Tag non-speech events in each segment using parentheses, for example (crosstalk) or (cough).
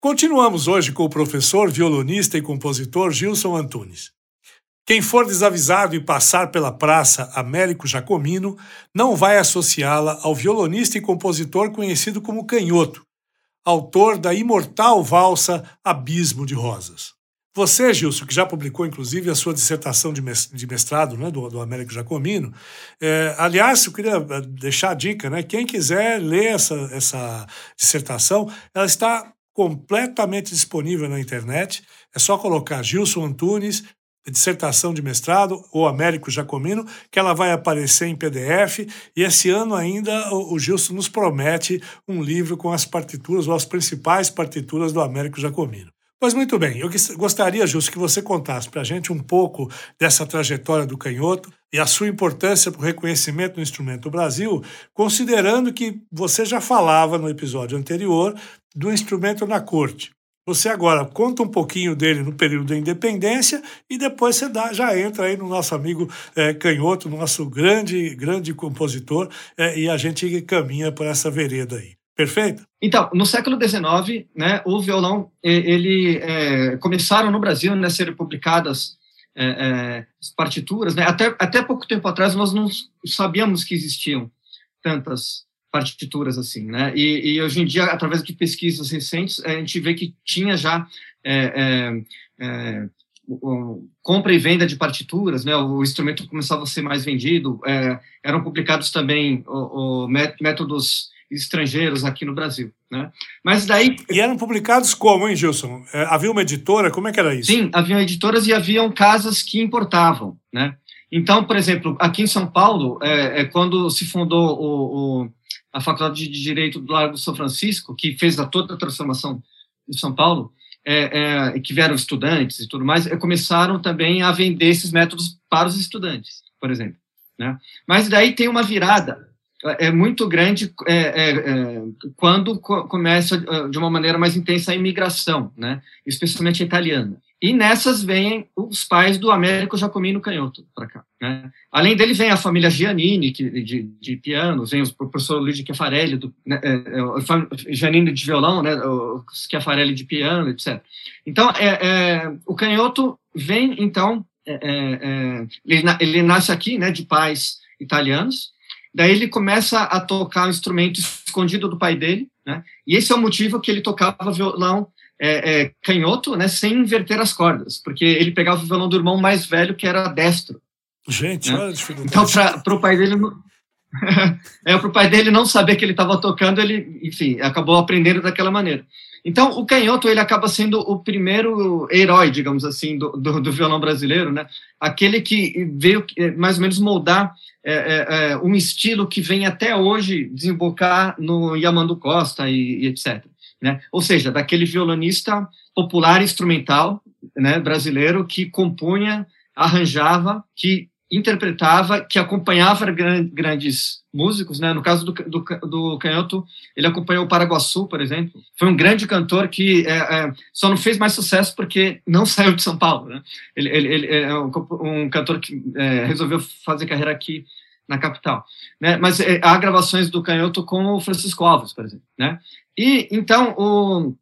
Continuamos hoje com o professor, violonista e compositor Gilson Antunes. Quem for desavisado e passar pela praça Américo Jacomino não vai associá-la ao violonista e compositor conhecido como Canhoto, autor da imortal valsa Abismo de Rosas. Você, Gilson, que já publicou inclusive a sua dissertação de mestrado né, do, do Américo Jacomino, é, aliás, eu queria é, deixar a dica, né? Quem quiser ler essa, essa dissertação, ela está completamente disponível na internet. É só colocar Gilson Antunes, dissertação de mestrado, ou Américo Jacomino, que ela vai aparecer em PDF. E esse ano ainda o Gilson nos promete um livro com as partituras, ou as principais partituras do Américo Jacomino. Pois muito bem, eu gostaria, Gilson, que você contasse para a gente um pouco dessa trajetória do canhoto e a sua importância para o reconhecimento do instrumento Brasil, considerando que você já falava no episódio anterior do instrumento na corte. Você agora conta um pouquinho dele no período da independência e depois você dá, já entra aí no nosso amigo é, Canhoto, nosso grande, grande compositor, é, e a gente caminha por essa vereda aí. Perfeito? Então, no século XIX, né, o violão, ele é, começaram no Brasil né, a ser publicadas é, é, partituras. Né, até, até pouco tempo atrás nós não sabíamos que existiam tantas partituras assim, né? E, e, hoje em dia, através de pesquisas recentes, a gente vê que tinha já é, é, é, compra e venda de partituras, né? O instrumento começava a ser mais vendido. É, eram publicados também o, o métodos estrangeiros aqui no Brasil, né? Mas daí e eram publicados como, hein, Gilson? É, havia uma editora? Como é que era isso? Sim, haviam editoras e haviam casas que importavam, né? Então, por exemplo, aqui em São Paulo, é, é quando se fundou o, o a Faculdade de Direito do Largo São Francisco, que fez a toda a transformação de São Paulo, é, é, que vieram estudantes e tudo mais, é, começaram também a vender esses métodos para os estudantes, por exemplo. Né? Mas daí tem uma virada é, é muito grande é, é, é quando co começa de uma maneira mais intensa a imigração, né? especialmente a italiana. E nessas vêm os pais do Américo Jacomino Canhoto para cá. Né? Além dele vem a família Giannini, que, de, de pianos, vem o professor Luigi Chiafarelli, do, né, é, Giannini de violão, né, o Chiafarelli de piano, etc. Então, é, é, o Canhoto vem, então, é, ele, ele, nasce aqui, né, de pais italianos, daí ele começa a tocar um instrumento escondido do pai dele, né, e esse é o motivo que ele tocava violão é, é, canhoto, né, sem inverter as cordas, porque ele pegava o violão do irmão mais velho, que era destro. Gente, né? olha a dificuldade. Então, para o pai dele não... (laughs) é, para o pai dele não saber que ele estava tocando, ele, enfim, acabou aprendendo daquela maneira. Então, o canhoto ele acaba sendo o primeiro herói, digamos assim, do, do, do violão brasileiro, né? Aquele que veio mais ou menos moldar é, é, é, um estilo que vem até hoje desembocar no Yamando Costa e, e etc né? Ou seja, daquele violonista popular instrumental, né, brasileiro que compunha, arranjava, que interpretava, que acompanhava grandes músicos, né? No caso do, do, do Canhoto, ele acompanhou o Paraguaçu, por exemplo. Foi um grande cantor que é, é, só não fez mais sucesso porque não (laughs) saiu de São Paulo, né? Ele, ele, ele é um, um cantor que é, resolveu fazer carreira aqui na capital, né? Mas é, há gravações do Canhoto com o Francisco Alves, por exemplo, né? E então o,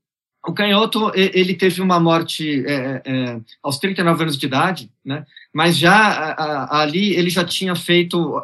o Canhoto ele teve uma morte é, é, aos 39 anos de idade, né? Mas já a, a, ali ele já tinha feito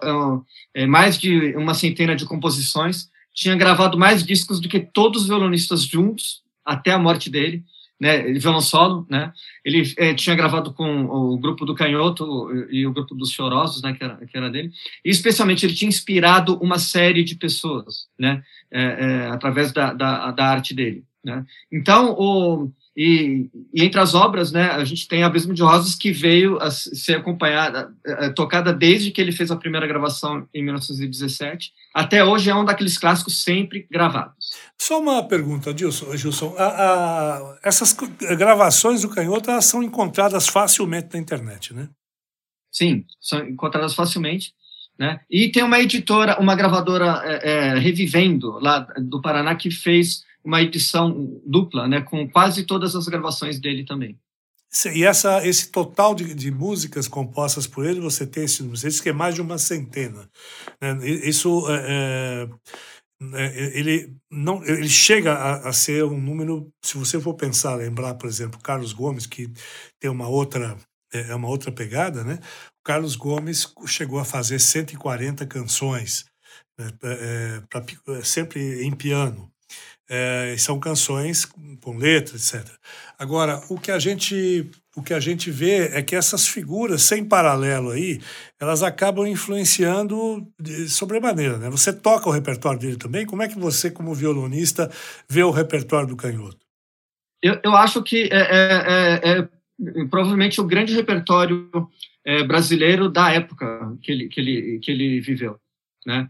é, mais de uma centena de composições, tinha gravado mais discos do que todos os violonistas juntos até a morte dele né, violão solo, né? Ele é, tinha gravado com o grupo do Canhoto e o grupo dos Chorosos, né, que era, que era dele. E especialmente ele tinha inspirado uma série de pessoas, né, é, é, através da, da, da, arte dele. Né? Então, o, e, e, entre as obras, né, a gente tem Abismo de Rosas, que veio a ser acompanhada, a, a, tocada desde que ele fez a primeira gravação em 1917, até hoje é um daqueles clássicos sempre gravados. Só uma pergunta, Gilson. Gilson a, essas gravações do Canhoto elas são encontradas facilmente na internet, né? Sim, são encontradas facilmente. Né? E tem uma editora, uma gravadora é, é, Revivendo, lá do Paraná, que fez uma edição dupla, né, com quase todas as gravações dele também. E essa, esse total de, de músicas compostas por ele, você tem esse número, você disse que é mais de uma centena. Né? Isso, é, é, é, ele, não, ele chega a, a, ser um número, se você for pensar, lembrar, por exemplo, Carlos Gomes, que tem uma outra, é, é uma outra pegada, né? Carlos Gomes chegou a fazer 140 canções, né? É, pra, sempre em piano. É, são canções com letras, etc. Agora, o que a gente o que a gente vê é que essas figuras sem paralelo aí, elas acabam influenciando de sobremaneira, né? Você toca o repertório dele também? Como é que você, como violonista, vê o repertório do Canhoto? Eu, eu acho que é, é, é, é provavelmente o grande repertório é, brasileiro da época que ele, que ele, que ele viveu, né?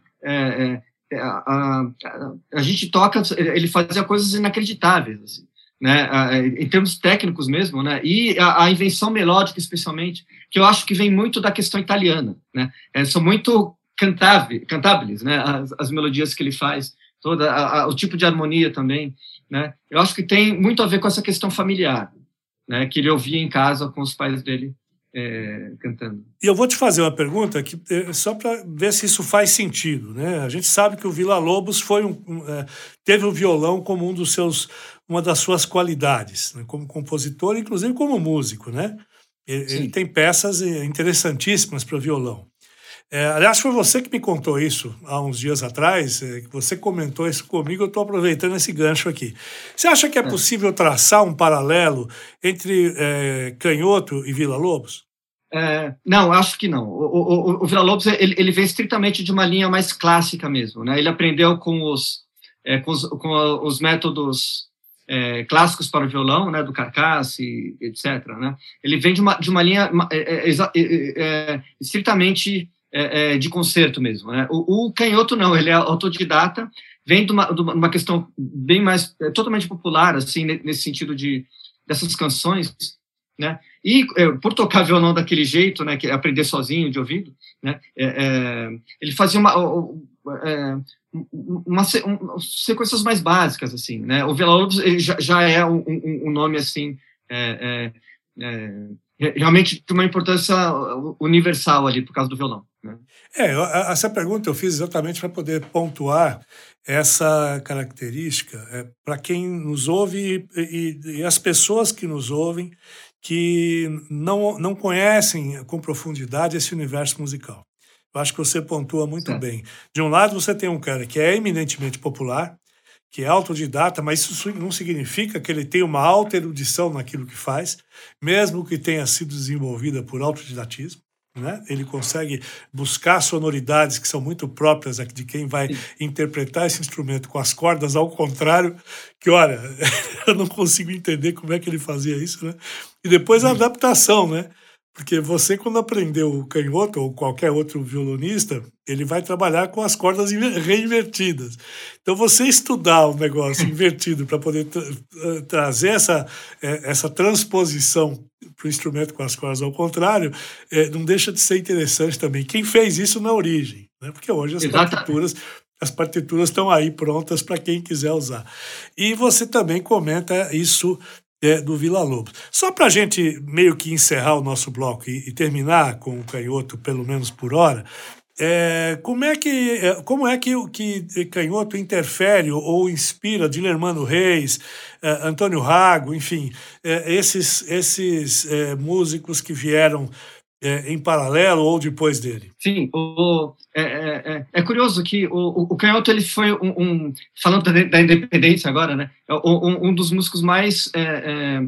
É, a, a, a, gente toca, ele fazia coisas inacreditáveis, assim, né, em termos técnicos mesmo, né, e a, a, invenção melódica, especialmente, que eu acho que vem muito da questão italiana, né, é, são muito cantáveis, cantáveis, né, as, as, melodias que ele faz, toda o tipo de harmonia também, né, eu acho que tem muito a ver com essa questão familiar, né, que ele ouvia em casa com os pais dele é, cantando. E eu vou te fazer uma pergunta que é, só para ver se isso faz sentido, né? A gente sabe que o Vila Lobos foi um, um é, teve o violão como um dos seus uma das suas qualidades, né? como compositor, inclusive como músico, né? Ele, ele tem peças interessantíssimas para violão. É, aliás, foi você que me contou isso há uns dias atrás, é, você comentou isso comigo, eu estou aproveitando esse gancho aqui. Você acha que é, é. possível traçar um paralelo entre é, Canhoto e Vila Lobos? É, não, acho que não. O, o, o Vila Lobos ele, ele vem estritamente de uma linha mais clássica mesmo. Né? Ele aprendeu com os, é, com os, com os métodos é, clássicos para o violão, né, do Carcasse, etc. Né? Ele vem de uma, de uma linha é, é, estritamente é, é, de concerto mesmo. Né? O, o, canhoto não, ele é autodidata, vem de uma, de uma questão bem mais, é, totalmente popular, assim, nesse sentido de dessas canções, né? E é, por tocar violão daquele jeito, né, que é aprender sozinho de ouvido, né? É, ele fazia uma, uma, uma, sequências mais básicas, assim, né? O Vila Lobos já, já é um, um, nome assim realmente de uma importância universal ali por causa do violão. É, essa pergunta eu fiz exatamente para poder pontuar essa característica é, para quem nos ouve e, e, e, as pessoas que nos ouvem que não, não conhecem com profundidade esse universo musical. Eu acho que você pontua muito certo. bem. De um lado, você tem um cara que é eminentemente popular, que é autodidata, mas isso não significa que ele tenha uma alta erudição naquilo que faz, mesmo que tenha sido desenvolvida por autodidatismo. Né? Ele consegue buscar sonoridades que são muito próprias de quem vai Sim. interpretar esse instrumento com as cordas, ao contrário, que, olha, (laughs) eu não consigo entender como é que ele fazia isso, né? E depois a adaptação, né? Porque você, quando aprendeu o canhoto ou qualquer outro violonista, ele vai trabalhar com as cordas reinvertidas. Então, você estudar o um negócio (laughs) invertido para poder tra eh, trazer essa, eh, essa transposição para o instrumento com as cordas ao contrário, é, não deixa de ser interessante também. Quem fez isso na origem, né? porque hoje as partituras as partituras estão aí prontas para quem quiser usar. E você também comenta isso é, do Vila Lobos. Só para a gente meio que encerrar o nosso bloco e, e, terminar com o canhoto, pelo menos por hora, é, como é que é, como é que o que canhoto interfere ou inspira Dilermano Reis, é, Antônio Rago, enfim, é, esses esses é, músicos que vieram é, em paralelo ou depois dele? Sim, o, é, é, é, é curioso que o, o Canhoto ele foi um, um falando da, da, independência agora, né? É um, um dos músicos mais é,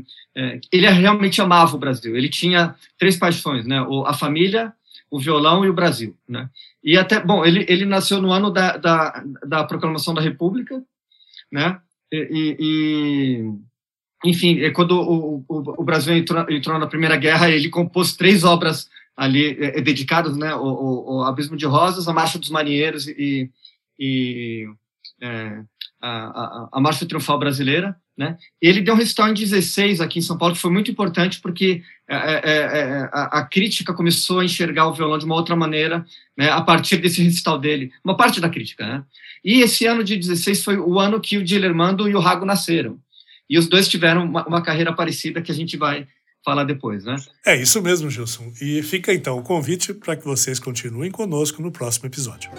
ele realmente amava o Brasil. Ele tinha três paixões, né? O, a família, o violão e o Brasil, né? E até bom, ele ele nasceu no ano da, da, da proclamação da República, né? e, e enfim, é quando o, o, o Brasil entrou, entrou, na Primeira Guerra, ele compôs três obras ali é, dedicadas, né, o, o, Abismo de Rosas, a Marcha dos Marinheiros e, e é, a, a, a, Marcha Triunfal Brasileira, né? Ele deu um recital em 16 aqui em São Paulo, que foi muito importante porque é, é, é, é a, a, crítica começou a enxergar o violão de uma outra maneira, né, a partir desse recital dele, uma parte da crítica, né? E esse ano de 16 foi o ano que o Dilermando e o Rago nasceram. E os dois tiveram uma, uma carreira parecida que a gente vai falar depois, né? É isso mesmo, Gilson. E fica então o convite para que vocês continuem conosco no próximo episódio.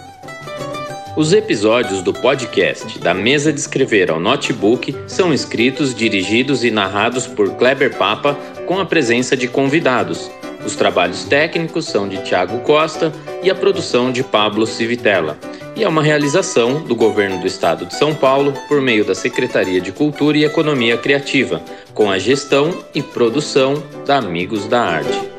Os episódios do podcast Da Mesa de Escrever ao Notebook são escritos, dirigidos e narrados por Kleber Papa com a presença de convidados. Os trabalhos técnicos são de Tiago Costa e a produção de Pablo Civitella e é uma realização do Governo do Estado de São Paulo por meio da Secretaria de Cultura e Economia Criativa, com a gestão e produção da Amigos da Arte.